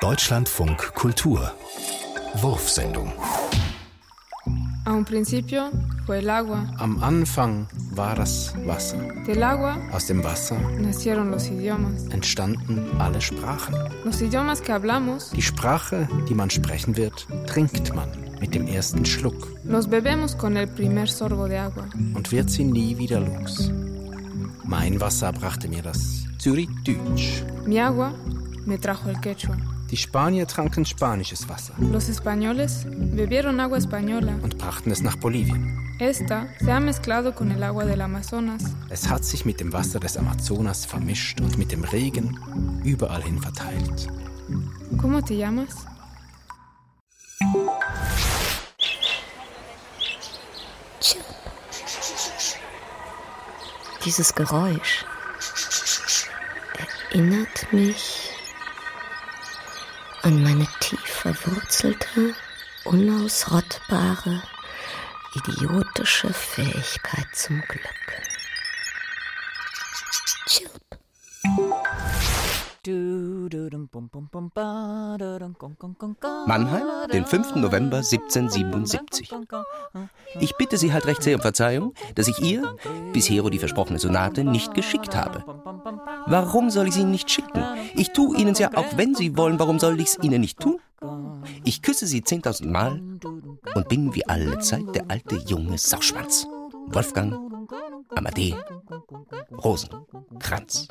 Deutschlandfunk Kultur Wurfsendung Am Anfang war das Wasser. Aus dem Wasser entstanden alle Sprachen. Die Sprache, die man sprechen wird, trinkt man mit dem ersten Schluck. Und wird sie nie wieder los. Mein Wasser brachte mir das Zürich-Deutsch. Mi agua me trajo el quechua. Die Spanier tranken spanisches Wasser. Los españoles bebieron agua española. Und brachten es nach Bolivien. Esta se ha mezclado con el agua del Amazonas. Es hat sich mit dem Wasser des Amazonas vermischt und mit dem Regen überall hin verteilt. ¿Cómo te llamas? Dieses Geräusch erinnert mich an meine tief verwurzelte, unausrottbare, idiotische Fähigkeit zum Glück. Chirp. Mannheim, den 5. November 1777. Ich bitte Sie halt recht sehr um Verzeihung, dass ich ihr bisher die versprochene Sonate nicht geschickt habe. Warum soll ich sie Ihnen nicht schicken? Ich tue Ihnen ja auch, wenn Sie wollen. Warum soll ich es Ihnen nicht tun? Ich küsse Sie zehntausend Mal und bin wie alle Zeit der alte junge Sauschwanz. Wolfgang Amadee Rosenkranz.